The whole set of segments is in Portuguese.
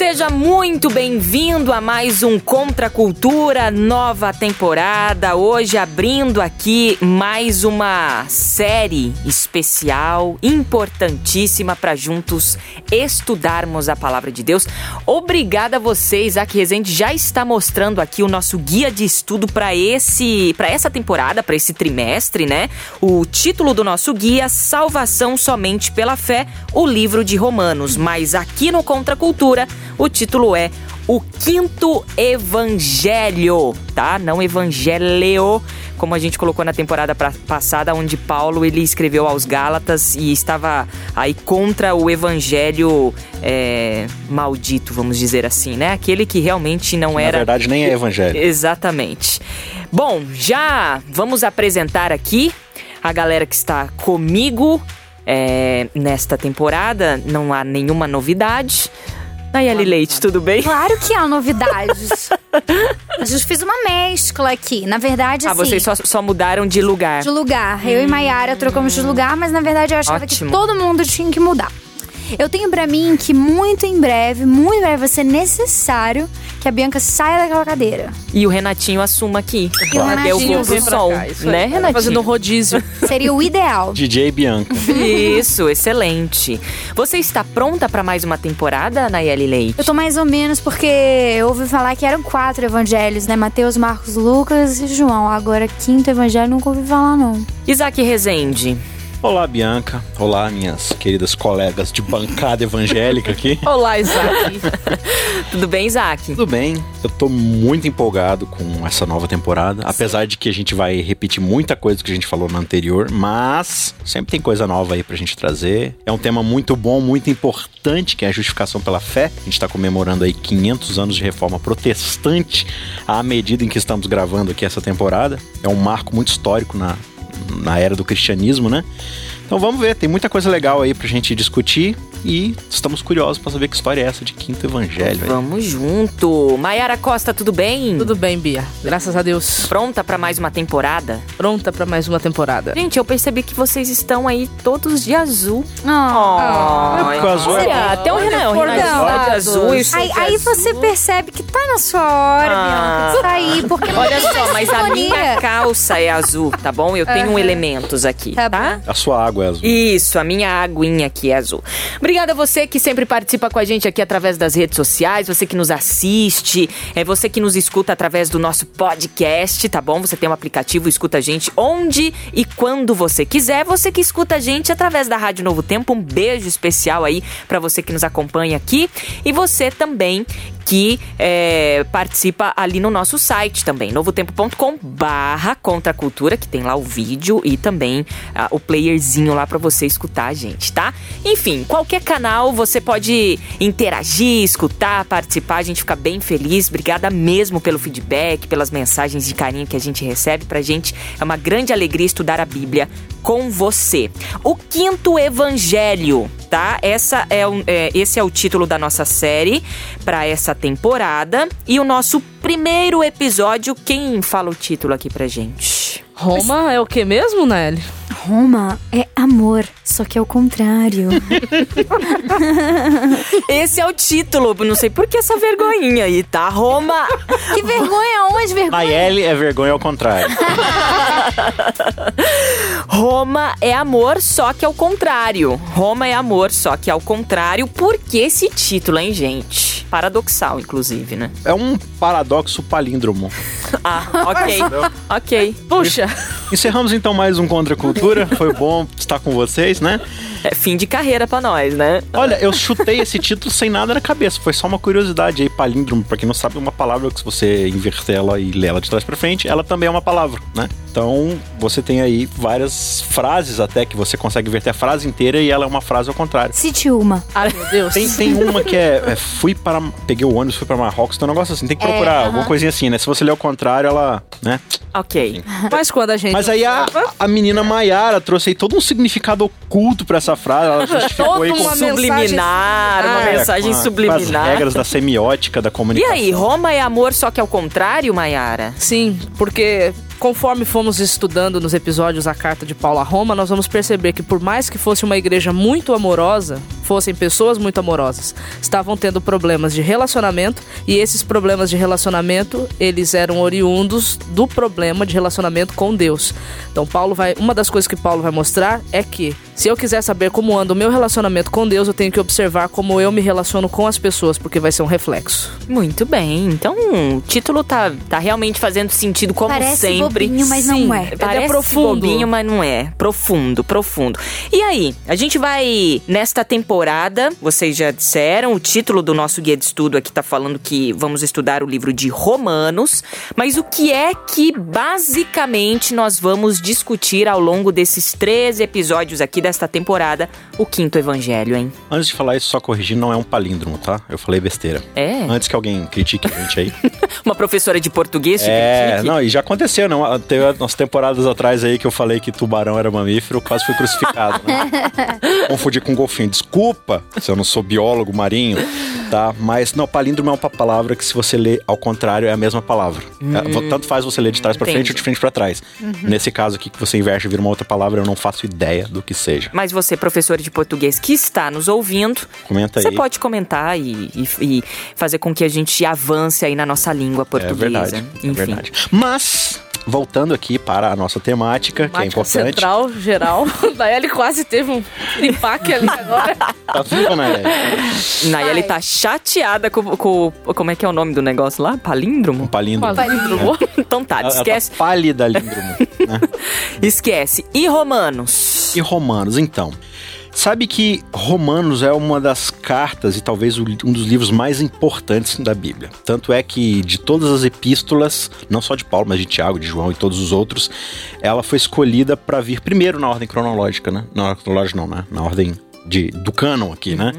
Seja muito bem-vindo a mais um Contra a Cultura, nova temporada. Hoje abrindo aqui mais uma série especial, importantíssima para juntos estudarmos a palavra de Deus. Obrigada a vocês, Isaac Rezende já está mostrando aqui o nosso guia de estudo para esse, para essa temporada, para esse trimestre, né? O título do nosso guia: Salvação somente pela fé, o livro de Romanos. Mas aqui no Contra a Cultura o título é O Quinto Evangelho, tá? Não Evangelho, como a gente colocou na temporada passada, onde Paulo ele escreveu aos Gálatas e estava aí contra o Evangelho é, maldito, vamos dizer assim, né? Aquele que realmente não era. Na verdade, nem é Evangelho. Exatamente. Bom, já vamos apresentar aqui a galera que está comigo é, nesta temporada. Não há nenhuma novidade. Nayeli Leite, tudo bem? Claro que há novidades. a gente fez uma mescla aqui. Na verdade, ah, assim. Ah, vocês só, só, mudaram de lugar. De lugar. Eu hum. e Maiara trocamos de lugar, mas na verdade eu achava Ótimo. que todo mundo tinha que mudar. Eu tenho para mim que muito em breve, muito em breve vai ser necessário que a Bianca saia daquela cadeira. E o Renatinho assuma aqui. E o Renatinho o som, cá, né, Renatinho? Fazendo rodízio. Seria o ideal. DJ Bianca. Isso, excelente. Você está pronta para mais uma temporada, Nayeli Leite? Eu tô mais ou menos porque eu ouvi falar que eram quatro evangelhos, né? Mateus, Marcos, Lucas e João. Agora, quinto evangelho, nunca ouvi falar, não. Isaac Rezende. Olá, Bianca. Olá, minhas queridas colegas de bancada evangélica aqui. Olá, Isaac. Tudo bem, Isaac? Tudo bem. Eu tô muito empolgado com essa nova temporada. Apesar de que a gente vai repetir muita coisa que a gente falou na anterior, mas sempre tem coisa nova aí pra gente trazer. É um tema muito bom, muito importante, que é a justificação pela fé. A gente tá comemorando aí 500 anos de reforma protestante à medida em que estamos gravando aqui essa temporada. É um marco muito histórico na, na era do cristianismo, né? Então vamos ver, tem muita coisa legal aí pra gente discutir e estamos curiosos para saber que história é essa de Quinto Evangelho. Vamos aí. junto. Maiara Costa, tudo bem? Tudo bem, Bia. Graças a Deus. Pronta para mais uma temporada? Pronta para mais uma temporada. Gente, eu percebi que vocês estão aí todos de azul. Oh. oh. É azul é Até o Renan, o Renan está de azul. Eu aí, aí você percebe que tá na sua hora, ah. Bianca, de sair, porque Olha só, mas a minha calça é azul, tá bom? Eu tenho uhum. elementos aqui, tá? tá? A sua água é azul. Isso, a minha aguinha aqui é azul. Obrigada a você que sempre participa com a gente aqui através das redes sociais, você que nos assiste, é você que nos escuta através do nosso podcast, tá bom? Você tem um aplicativo, escuta a gente onde e quando você quiser. Você que escuta a gente através da Rádio Novo Tempo, um beijo especial aí para você que nos acompanha aqui e você também que é, participa ali no nosso site também, novotempo.com barra que tem lá o vídeo e também uh, o playerzinho lá para você escutar a gente, tá? Enfim, qualquer canal você pode interagir, escutar, participar, a gente fica bem feliz. Obrigada mesmo pelo feedback, pelas mensagens de carinho que a gente recebe pra gente. É uma grande alegria estudar a Bíblia com você. O quinto evangelho, tá? Essa é, é esse é o título da nossa série para essa temporada. E o nosso primeiro episódio, quem fala o título aqui pra gente? Roma é o que mesmo, Nelly? Roma é amor, só que é o contrário. Esse é o título, não sei por que essa vergonhinha aí, tá? Roma. Que vergonha, onde vergonha? Nayeli é vergonha ao contrário. Roma é amor, só que ao contrário. Roma é amor, só que ao contrário. Por que esse título, hein, gente? Paradoxal, inclusive, né? É um paradoxo palíndromo. ah, ok. ok. Puxa. Encerramos então mais um Contra a Cultura. Foi bom estar com vocês, né? É fim de carreira para nós, né? Olha, eu chutei esse título sem nada na cabeça. Foi só uma curiosidade aí, palíndromo. Pra quem não sabe, uma palavra que se você inverter ela e ler ela de trás pra frente, ela também é uma palavra, né? Então, você tem aí várias frases até que você consegue ver até a frase inteira e ela é uma frase ao contrário. Cite uma. Ai, meu Deus. Tem, tem uma que é, é, fui para. Peguei o ônibus, fui para Marrocos, tem um negócio assim, tem que É, procurar aham. alguma coisinha assim, né? Se você ler ao contrário, ela. né? Ok. Mas quando a gente. Mas aí a, a menina Maiara trouxe aí todo um significado oculto pra essa frase. Ela justificou Toda aí com, uma Subliminar, uma é, mensagem com a- com as subliminar. regras da semiótica da E comunicação. aí, Roma é amor, só que ao contrário, Mayara? Sim, porque conforme fomos estudando nos episódios a carta de Paulo a Roma, nós vamos perceber que por mais que fosse uma igreja muito amorosa, fossem pessoas muito amorosas, estavam tendo problemas de relacionamento e esses problemas de relacionamento, eles eram oriundos do problema de relacionamento com Deus. Então Paulo vai, uma das coisas que Paulo vai mostrar é que se eu quiser saber como anda o meu relacionamento com Deus, eu tenho que observar como eu me relaciono com as pessoas, porque vai ser um reflexo. Muito bem. Então, o título tá, tá realmente fazendo sentido, como Parece sempre. bobinho, mas não Sim, é. Parece Ele é profundo. bobinho, mas não é. Profundo, profundo. E aí, a gente vai, nesta temporada, vocês já disseram, o título do nosso guia de estudo aqui tá falando que vamos estudar o livro de Romanos, mas o que é que, basicamente, nós vamos discutir ao longo desses três episódios aqui desta temporada, o quinto evangelho, hein? Antes de falar isso, só corrigindo, não é um palíndromo, tá? Eu falei besteira. É? Antes que alguém critique a gente aí. Uma professora de português te é, critique? não, e já aconteceu, não? Teve umas temporadas atrás aí que eu falei que tubarão era mamífero, quase fui crucificado, né? Confundi com golfinho. Desculpa se eu não sou biólogo marinho, tá? Mas, não, palíndromo é uma palavra que se você ler ao contrário é a mesma palavra. É, tanto faz você ler de trás pra frente ou de frente pra trás. Nesse caso aqui que você inverte e vira uma outra palavra, eu não faço ideia do que seja. Mas você, professor de português que está nos ouvindo, Comenta você aí. pode comentar e, e- e fazer com que a gente avance aí na nossa língua É portuguesa. verdade, é Enfim. verdade. Mas, voltando aqui para a nossa temática, que é Temática importante. central, geral. Daí quase teve um impacto ali agora. Tá viva, né? Nayeli tá chateada com, com- Como é que é o nome do negócio lá? Um Palíndromo? palíndromo. Palíndromo. Então tá, Ela, ela esquece. tá pálida líndromo. né? Esquece. E Romanos? E Romanos, então. Sabe que Romanos é uma das cartas e talvez um dos livros mais importantes da Bíblia. Tanto é que de todas as epístolas, não só de Paulo, mas de Tiago, de João e todos os outros, ela foi escolhida para vir primeiro na ordem cronológica, né? Na ordem cronológica não, né? Na ordem de, do cânon aqui, né?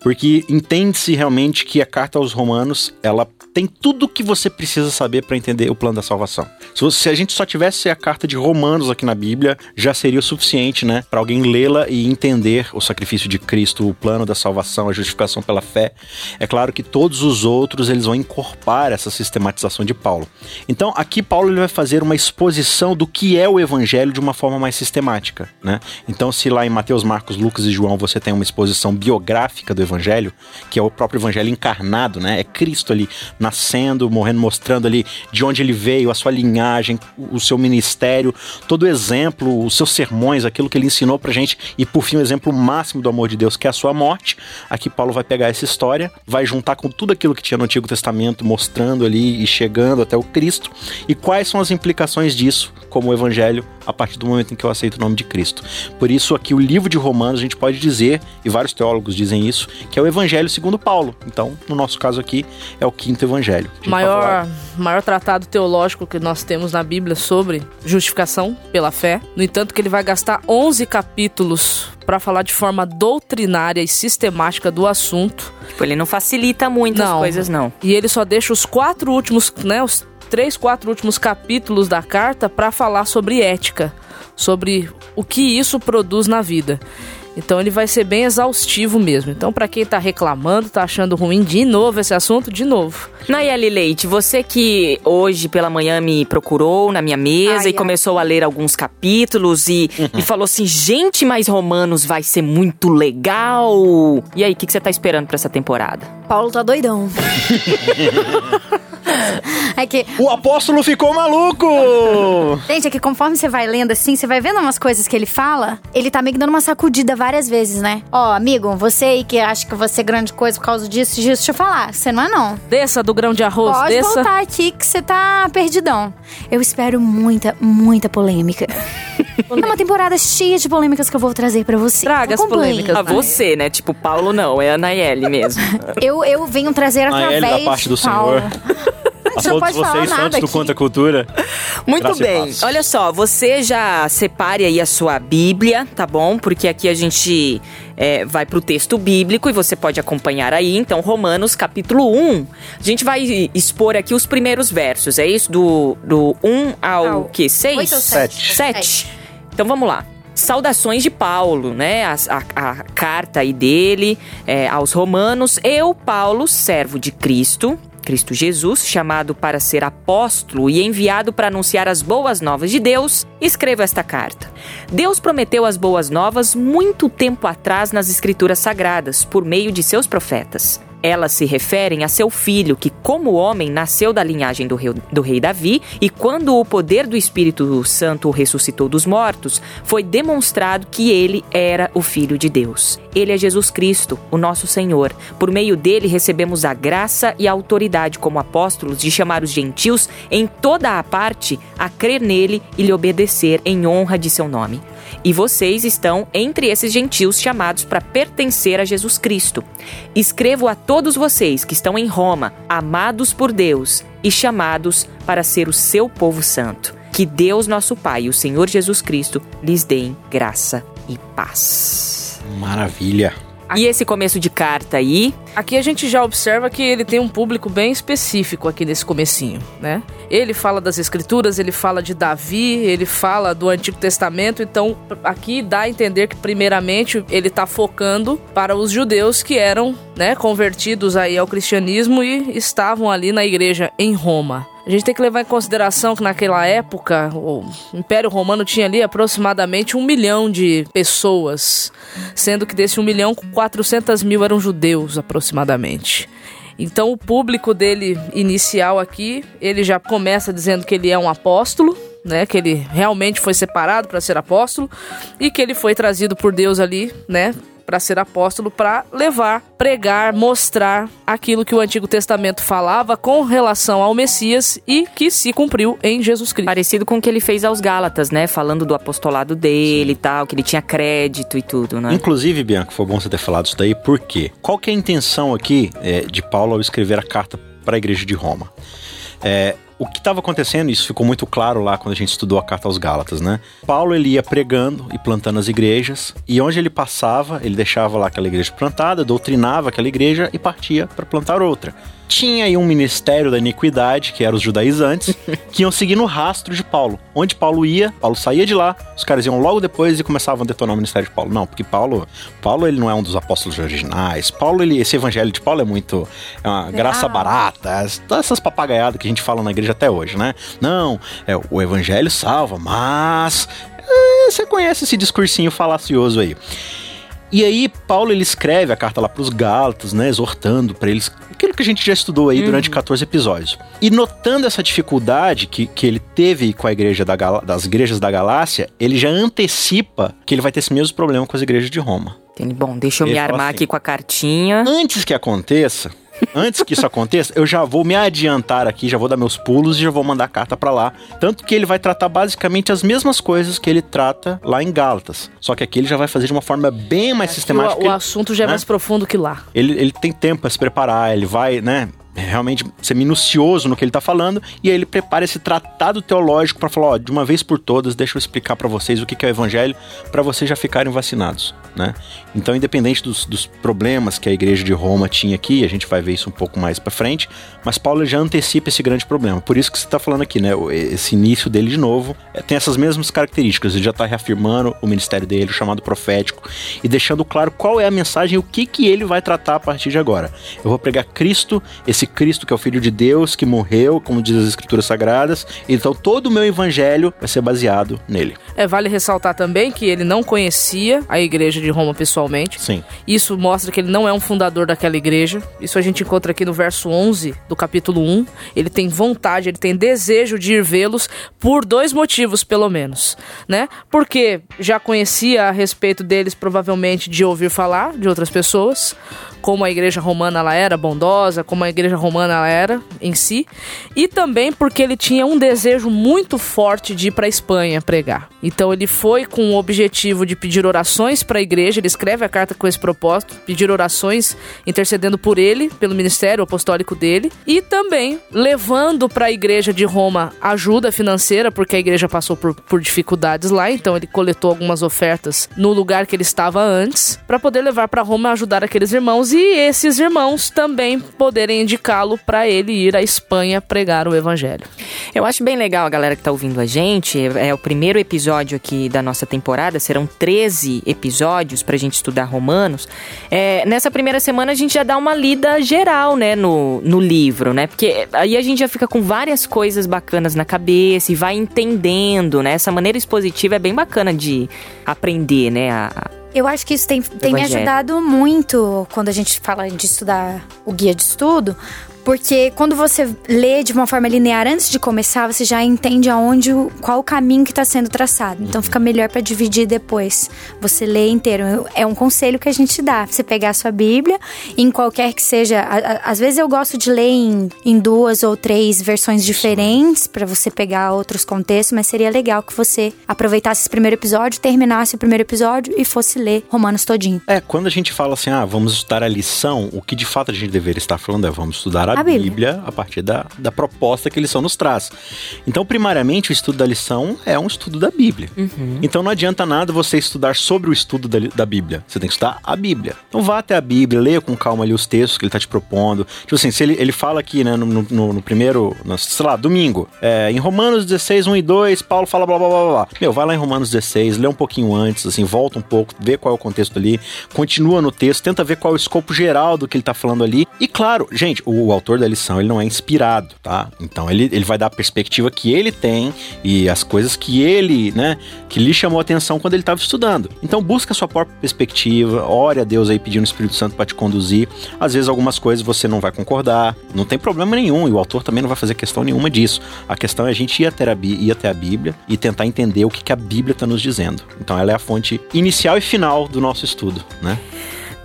Porque entende-se realmente que a carta aos Romanos, ela tem tudo o que você precisa saber para entender o plano da salvação. Se, você- se a gente só tivesse a carta de Romanos aqui na Bíblia, já seria o suficiente, né, para alguém lê-la e entender o sacrifício de Cristo, o plano da salvação, a justificação pela fé. É claro que todos os outros eles vão incorporar essa sistematização de Paulo. Então, aqui Paulo ele vai fazer uma exposição do que é o evangelho de uma forma mais sistemática, né? Então, se lá em Mateus, Marcos, Lucas e João você tem uma exposição biográfica do evangelho, que é o próprio evangelho encarnado, né? É Cristo ali nascendo, morrendo, mostrando ali de onde ele veio, a sua linhagem, o seu ministério, todo o exemplo, os seus sermões, aquilo que ele ensinou pra gente e por fim o exemplo máximo do amor de Deus, que é a sua morte. Aqui Paulo vai pegar essa história, vai juntar com tudo aquilo que tinha no Antigo Testamento, mostrando ali e chegando até o Cristo e quais são as implicações disso como o evangelho a partir do momento em que eu aceito o nome de Cristo. Por isso aqui o livro de Romanos a gente pode dizer, e vários teólogos dizem isso, que é o evangelho segundo Paulo. Então, no nosso caso aqui, é o quinto evangelho. Maior, maior tratado teológico que nós temos na Bíblia sobre justificação pela fé. No entanto, que ele vai gastar 11 capítulos para falar de forma doutrinária e sistemática do assunto. Tipo, ele não facilita muito as Não. coisas, não. E ele só deixa os quatro últimos, né, os três, quatro últimos capítulos da carta para falar sobre ética, sobre o que isso produz na vida. Então ele vai ser bem exaustivo mesmo. Então para quem tá reclamando, tá achando ruim de novo esse assunto, de novo. Nayeli Leite, você que hoje pela manhã me procurou na minha mesa Ai, e ai. começou a ler alguns capítulos e, e falou assim: gente, mas Romanos vai ser muito legal. E aí, o que, que você tá esperando pra essa temporada? Paulo tá doidão. é que, O apóstolo ficou maluco! gente, é que conforme você vai lendo assim, você vai vendo umas coisas que ele fala, ele tá meio que dando uma sacudida várias vezes, né? Ó, amigo, você aí que acha que você é grande coisa por causa disso, disso, deixa eu falar, você não é não. Desça do grão de arroz, Pode desça. voltar aqui que você tá perdidão. Eu espero muita, muita polêmica. é uma temporada cheia de polêmicas que eu vou trazer pra você. Traga as polêmicas. A você, né? Tipo, Paulo não, é a Nayeli mesmo. Eu, eu venho trazer através da parte do de Paulo. Senhor. Você não Todos pode falar vocês nada santos do aqui. Conta Cultura. Muito Graça e bem. Olha só, você já separe aí a sua Bíblia, tá bom? Porque aqui a gente é, vai pro texto bíblico e você pode acompanhar aí. Então, Romanos capítulo 1. A gente vai expor aqui os primeiros versos, é isso? Do, do 1 ao, Ao que? 6? oito ou sete. Sete. Então vamos lá. Saudações de Paulo, né? A, a- a carta aí dele é, aos Romanos. Eu, Paulo, servo de Cristo, Cristo Jesus, chamado para ser apóstolo e enviado para anunciar as boas novas de Deus, escrevo esta carta. Deus prometeu as boas novas muito tempo atrás nas Escrituras Sagradas, por meio de seus profetas. Elas se referem a seu filho, que, como homem, nasceu da linhagem do rei, do rei Davi, e quando o poder do Espírito Santo o ressuscitou dos mortos, foi demonstrado que ele era o Filho de Deus. Ele é Jesus Cristo, o nosso Senhor. Por meio dele recebemos a graça e a autoridade como apóstolos de chamar os gentios em toda a parte a crer nele e lhe obedecer em honra de seu nome. E vocês estão entre esses gentios chamados para pertencer a Jesus Cristo. Escrevo a todos vocês que estão em Roma, amados por Deus e chamados para ser o seu povo santo. Que Deus, nosso Pai, e o Senhor Jesus Cristo lhes deem graça e paz. Maravilha. E esse começo de carta aí, Aqui a gente já observa que ele tem um público bem específico aqui nesse comecinho, né? Ele fala das escrituras, ele fala de Davi, ele fala do Antigo Testamento, então aqui dá a entender que primeiramente ele tá focando para os judeus que eram, né, convertidos aí ao cristianismo e estavam ali na igreja em Roma. A gente tem que levar em consideração que naquela época o Império Romano tinha ali aproximadamente um milhão de pessoas, sendo que desse um milhão, 400 mil eram judeus aproximadamente. Então o público dele inicial aqui, ele já começa dizendo que ele é um apóstolo, né, que ele realmente foi separado para ser apóstolo e que ele foi trazido por Deus ali, né, para ser apóstolo, para levar, pregar, mostrar aquilo que o Antigo Testamento falava com relação ao Messias e que se cumpriu em Jesus Cristo. parecido com o que ele fez aos Gálatas, né? Falando do apostolado dele e tal, que ele tinha crédito e tudo, né? Inclusive, Bianca, foi bom você ter falado isso daí, por quê? Qual que é a intenção aqui é, de Paulo ao escrever a carta para a igreja de Roma? É, o que estava acontecendo, isso ficou muito claro lá quando a gente estudou a carta aos Gálatas, né? Paulo ele ia pregando e plantando as igrejas, e onde ele passava, ele deixava lá aquela igreja plantada, doutrinava aquela igreja e partia para plantar outra. Tinha aí um ministério da iniquidade, que eram os judaizantes, que iam seguindo o rastro de Paulo. Onde Paulo ia, Paulo saía de lá, os caras iam logo depois e começavam a detonar o ministério de Paulo. Não, porque Paulo, Paulo ele não é um dos apóstolos originais. Paulo, ele, esse evangelho de Paulo é muito é uma graça barata, as- todas essas papagaiadas que a gente fala na igreja até hoje, né? Não, é o evangelho salva, mas é, você conhece esse discursinho falacioso aí. E aí, Paulo ele escreve a carta lá para os Gálatas, né, exortando para eles aquilo que a gente já estudou aí durante 14 episódios. E notando essa dificuldade que, que ele teve com a igreja da Gala- das igrejas da Galácia, ele já antecipa que ele vai ter esse mesmo problema com as igrejas de Roma. Bom, deixa eu Ele me armar assim, aqui com a cartinha. Antes que aconteça, antes que isso aconteça, eu já vou me adiantar aqui, já vou dar meus pulos e já vou mandar a carta pra lá. Tanto que ele vai tratar basicamente as mesmas coisas que ele trata lá em Gálatas. Só que aqui ele já vai fazer de uma forma bem mais sistemática. o, o assunto já é né? mais profundo que lá. ele, ele tem tempo para se preparar, ele vai, né? Realmente ser minucioso no que ele tá falando, e aí ele prepara esse tratado teológico para falar: ó, de uma vez por todas, deixa eu explicar para vocês o que é o evangelho, para vocês já ficarem vacinados, né? Então, independente dos, dos problemas que a igreja de Roma tinha aqui, a gente vai ver isso um pouco mais para frente, mas Paulo já antecipa esse grande problema. Por isso que você tá falando aqui, né? Esse início dele de novo é, tem essas mesmas características, ele já tá reafirmando o ministério dele, o chamado profético, e deixando claro qual é a mensagem e o que que ele vai tratar a partir de agora. Eu vou pregar Cristo, esse Cristo que é o Filho de Deus, que morreu, como diz as Escrituras Sagradas. Então todo o meu evangelho vai ser baseado nele. É, vale ressaltar também que ele não conhecia a igreja de Roma pessoalmente. Sim. Isso mostra que ele não é um fundador daquela igreja. Isso a gente encontra aqui no verso 11 do capítulo 1. Ele tem vontade, ele tem desejo de ir vê-los por dois motivos, pelo menos, né? Porque já conhecia a respeito deles provavelmente de ouvir falar de outras pessoas, como a igreja romana ela era bondosa, como a igreja romana ela era em si, e também porque ele tinha um desejo muito forte de ir para Espanha pregar. Então ele foi com o objetivo de pedir orações para a igreja, ele escreve a carta com esse propósito, pedir orações, intercedendo por ele, pelo ministério apostólico dele, e também levando para a igreja de Roma ajuda financeira, porque a igreja passou por, por dificuldades lá, então ele coletou algumas ofertas no lugar que ele estava antes, para poder levar para Roma ajudar aqueles irmãos e esses irmãos também poderem indicá-lo para ele ir à Espanha pregar o evangelho. Eu acho bem legal a galera que tá ouvindo a gente. É o primeiro episódio aqui da nossa temporada. Serão 13 episódios pra gente estudar Romanos. É, nessa primeira semana a gente já dá uma lida geral, né, no, no livro, né? Porque aí a gente já fica com várias coisas bacanas na cabeça e vai entendendo, né? Essa maneira expositiva é bem bacana de aprender, né? A, Eu acho que isso tem, tem me ajudado muito quando a gente fala de estudar o guia de estudo, porque quando você lê de uma forma linear antes de começar, você já entende aonde, qual o caminho que está sendo traçado. Então fica melhor para dividir depois. Você lê inteiro. É um conselho que a gente dá. Você pegar a sua Bíblia, em qualquer que seja. Às vezes eu gosto de ler em, em duas ou três versões diferentes para você pegar outros contextos, mas seria legal que você aproveitasse esse primeiro episódio, terminasse o primeiro episódio e fosse ler Romanos todinho. É, quando a gente fala assim, ah, vamos estudar a lição, o que de fato a gente deveria estar falando é vamos estudar a, A Bíblia. Bíblia. a partir da, da proposta que a lição nos traz. Então, primariamente, o estudo da lição é um estudo da Bíblia. Então não adianta nada você estudar sobre o estudo da, da Bíblia. Você tem que estudar a Bíblia. Então vá até a Bíblia, leia com calma ali os textos que ele está te propondo. Tipo assim, se ele, ele fala aqui, né, no, no- no primeiro, no, sei lá, domingo, é, em Romanos 16, 1 e 2, Paulo fala blá blá blá blá. Meu, vai lá em Romanos 16, lê um pouquinho antes, assim, volta um pouco, vê qual é o contexto ali, continua no texto, tenta ver qual é o escopo geral do que ele tá falando ali. E claro, gente, o, o autor da lição, ele não é inspirado, tá? Então ele, ele vai dar a perspectiva que ele tem e as coisas que ele, né, que lhe chamou a atenção quando ele estava estudando. Então busca a sua própria perspectiva, ore a Deus aí pedindo o Espírito Santo para te conduzir. Às vezes algumas coisas você não vai concordar, não tem problema nenhum, e o autor também não vai fazer questão nenhuma disso. A questão é a gente ir até a, ir até a Bíblia e tentar entender o que, que a Bíblia está nos dizendo. Então ela é a fonte inicial e final do nosso estudo, né?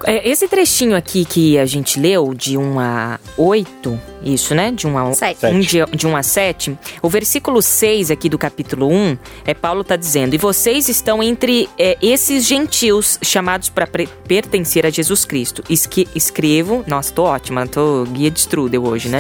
É, esse trechinho aqui que a gente leu, de 1 a 8, isso, né? De 1 a, Sete. um de, de 1 a 7, o versículo 6 aqui do capítulo 1, é Paulo tá dizendo: E vocês estão entre é, esses gentios chamados para pertencer a Jesus Cristo. Esque, escrevo. Nossa, tô ótima, tô guia de Strudel hoje, né?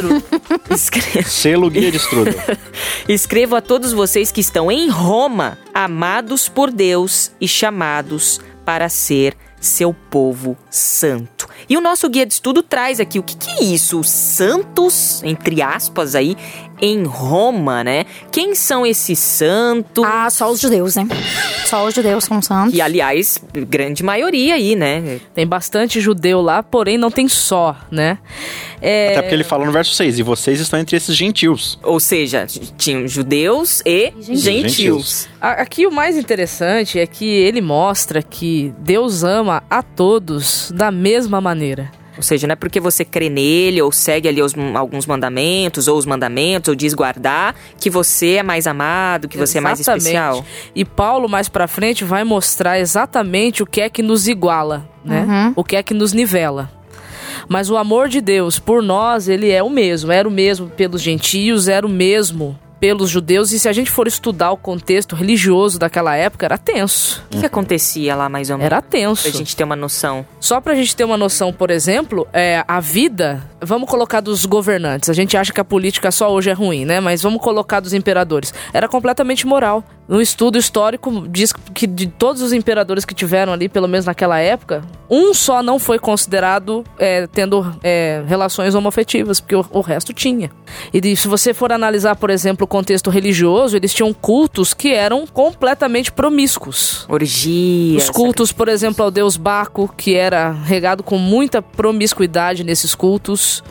Escrevo. Selo guia de estudo. Escrevo a todos vocês que estão em Roma, amados por Deus e chamados para ser seu povo santo. E o nosso guia de estudo traz aqui o que, que é isso? Os santos, entre aspas, aí, em Roma, né? Quem são esses santos? Ah, só os judeus, né? Só os judeus são santos. E, aliás, grande maioria aí, né? Tem bastante judeu lá, porém não tem só, né? É, Até porque ele fala no verso 6, e vocês estão entre esses gentios. Ou seja, tinham judeus e Gentios. gentios. Aqui o mais interessante é que ele mostra que Deus ama a todos da mesma maneira. Ou seja, não é porque você crê nele ou segue ali os- alguns mandamentos, ou os mandamentos, ou diz guardar, que você é mais amado, que você é mais Exatamente. especial. E Paulo, mais pra frente, vai mostrar exatamente o que é que nos iguala, né? O que é que nos nivela. Mas o amor de Deus por nós, ele é o mesmo. Era o mesmo pelos gentios, era o mesmo pelos judeus. E se a gente for estudar o contexto religioso daquela época, era tenso. O que, que acontecia lá, mais ou menos? Era tenso. Pra gente ter uma noção. Só pra gente ter uma noção, por exemplo, é, a vida, vamos colocar dos governantes. A gente acha que a política só hoje é ruim, né? Mas vamos colocar dos imperadores. Era completamente moral. No estudo histórico diz que de todos os imperadores que tiveram ali, pelo menos naquela época, um só não foi considerado é, tendo é, relações homoafetivas, porque o, o resto tinha. E se você for analisar, por exemplo, o contexto religioso, eles tinham cultos que eram completamente promíscuos. Orgia. Os cultos, por exemplo, ao deus Baco, que era regado com muita promiscuidade nesses cultos.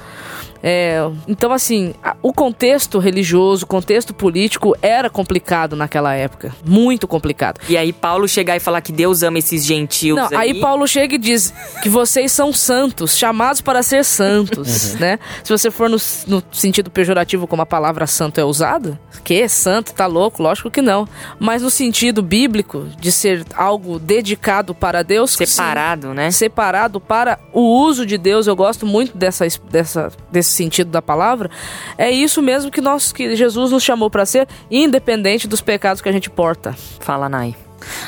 É, então, assim, a- o contexto religioso, o contexto político era complicado naquela época. Muito complicado. E aí Paulo chegar e falar que Deus ama esses gentios Não, aí aí Paulo chega e diz que vocês são santos, chamados para ser santos, né? Se você for no, no sentido pejorativo como a palavra santo é usada, que é santo, tá louco? Lógico que não. Mas no sentido bíblico de ser algo dedicado para Deus, sim. separado, né? separado para o uso de Deus. Eu gosto muito dessa, dessa, desse sentido da palavra, é isso mesmo que nós que Jesus nos chamou para ser, independente dos pecados que a gente porta. Fala, Nai.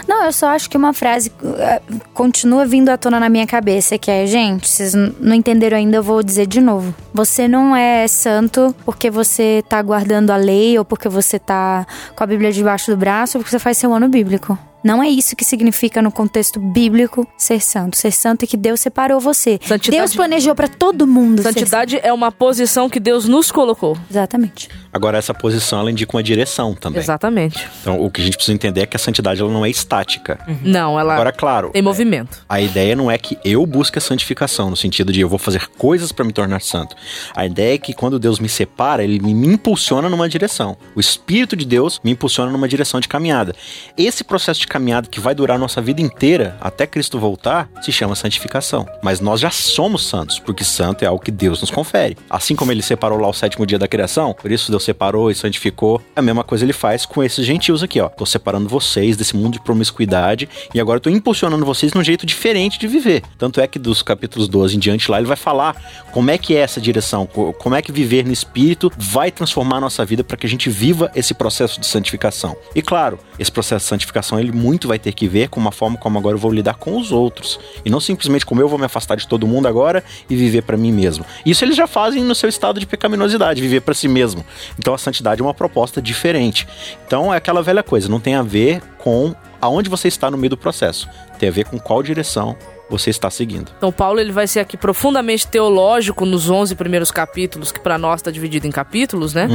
Não, eu só acho que uma frase uh, continua vindo à tona na minha cabeça, que é, gente, vocês não entenderam ainda, eu vou dizer de novo. Você não é santo porque você tá guardando a lei ou porque você tá com a Bíblia debaixo do braço ou porque você faz seu ano bíblico. Não é isso que significa no contexto bíblico ser santo. Ser santo é que Deus separou você. Santidade- Deus planejou pra todo mundo. ser Santidade é uma posição que Deus nos colocou. Exatamente. Agora, essa posição, ela indica uma direção também. Exatamente. Então, o que a gente precisa entender é que a santidade, ela não é estática. Não, ela Agora, claro, tem movimento. A ideia não é que eu busque a santificação, no sentido de eu vou fazer coisas para me tornar santo. A ideia é que quando Deus me separa, ele me, me impulsiona numa direção. O Espírito de Deus me impulsiona numa direção de caminhada. Esse processo de caminhada que vai durar a nossa vida inteira, até Cristo voltar, se chama santificação. Mas nós já somos santos, porque santo é algo que Deus nos confere. Assim como ele separou lá o sétimo dia da criação, por isso Deus separou e santificou, a mesma coisa ele faz com esses gentios aqui, ó. Tô separando vocês desse mundo de promiscuidade e agora tô impulsionando vocês num jeito diferente de viver. Tanto é que dos capítulos 12 em diante lá ele vai falar como é que é essa direção, co- como é que viver no espírito vai transformar a nossa vida para que a gente viva esse processo de santificação. E claro, esse processo de santificação ele muito vai ter que ver com uma forma como agora eu vou lidar com os outros e não simplesmente como eu vou me afastar de todo mundo agora e viver para mim mesmo. Isso eles já fazem no seu estado de pecaminosidade, viver para si mesmo. Então a santidade é uma proposta diferente. Então é aquela velha coisa, não tem a ver com aonde você está no meio do processo, tem a ver com qual direção você está seguindo. Então Paulo ele vai ser aqui profundamente teológico nos 11 primeiros capítulos, que para nós está dividido em capítulos, né?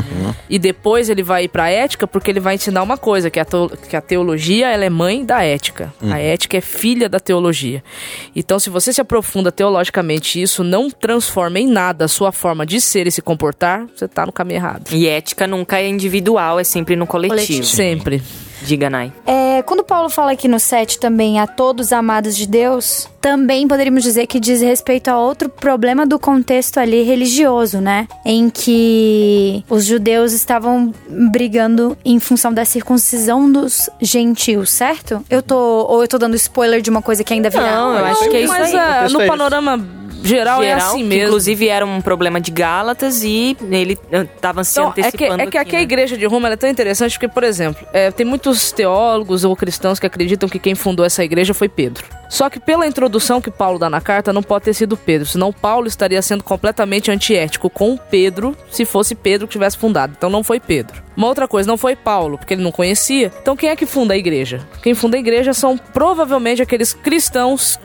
E depois ele vai ir para ética, porque ele vai ensinar uma coisa, que a, teo- que a teologia ela é mãe da ética. A ética é filha da teologia. Então se você se aprofunda teologicamente e isso não transforma em nada a sua forma de ser e se comportar, você tá no caminho errado. E ética nunca é individual, é sempre no coletivo. Coletivo. Sempre. Diga, Nai. É, quando Paulo fala aqui no 7 também a todos amados de Deus, também poderíamos dizer que diz respeito a outro problema do contexto ali religioso, né? Em que os judeus estavam brigando em função da circuncisão dos gentios, certo? Eu tô ou eu tô dando spoiler de uma coisa que ainda virá? Não, eu acho que é isso Mas aí. ah, Isso no é isso. panorama geral, é assim que mesmo. Inclusive era um problema de Gálatas e ele estava se Então, é que, antecipando é que aqui a né? igreja de Roma é tão interessante porque, por exemplo, é, tem muitos teólogos ou cristãos que acreditam que quem fundou essa igreja foi Pedro. Só que pela introdução que Paulo dá na carta, não pode ter sido Pedro, senão Paulo estaria sendo completamente antiético com Pedro se fosse Pedro que tivesse fundado. Então não foi Pedro. Uma outra coisa, não foi Paulo, porque ele não conhecia. Então quem é que funda a igreja? Quem funda a igreja são provavelmente aqueles cristãos,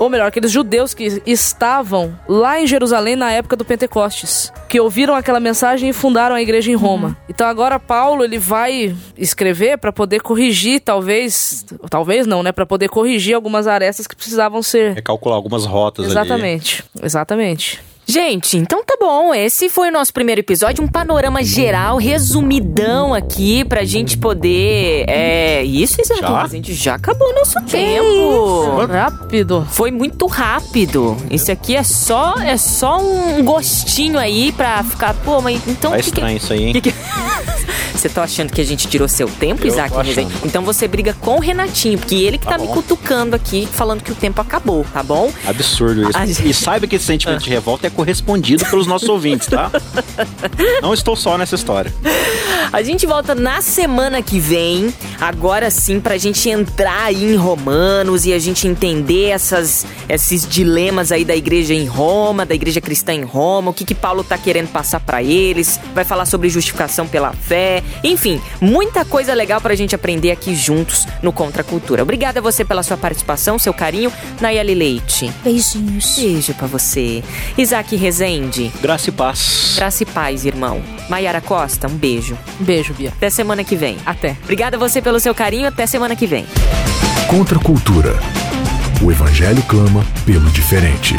ou melhor, aqueles judeus que estavam lá em Jerusalém na época do Pentecostes, que ouviram aquela mensagem e fundaram a igreja em Roma. Então agora Paulo ele vai escrever para poder corrigir, talvez, talvez não, né, para poder corrigir algumas arestas que precisavam ser. Recalcular algumas rotas ali. Exatamente, exatamente. Gente, então tá bom. Esse foi o nosso primeiro episódio, um panorama geral, resumidão aqui, pra gente poder. É. Isso, Isaac. Já? A gente já acabou nosso tempo. Rápido. Foi muito rápido. Esse aqui é só é só um gostinho aí pra ficar, pô, mas então Tá o que que- estranho isso aí, hein? que que- Você tá achando que a gente tirou seu tempo, Eu Isaac? Então você briga com o Renatinho, porque ele que tá, Tá me cutucando aqui, falando que o tempo acabou, tá bom? Absurdo isso. A E saiba que esse sentimento de revolta é correspondido pelos nossos ouvintes, tá? Não estou só nessa história. A gente volta na semana que vem, agora sim, pra gente entrar aí em Romanos e a gente entender essas, esses dilemas aí da igreja em Roma, da igreja cristã em Roma, o que que Paulo tá querendo passar pra eles, vai falar sobre justificação pela fé, enfim, muita coisa legal pra gente aprender aqui juntos no Contra a Cultura. Obrigada a você pela sua participação, seu carinho, Nayeli Leite. Beijinhos. Beijo pra você. Isaac Rezende, Graça e paz. graça e paz, irmão. Maiara Costa, um beijo. Um beijo, Bia. Até semana que vem. Até. Obrigada a você pelo seu carinho. Até semana que vem. Contra a cultura. O Evangelho clama pelo diferente.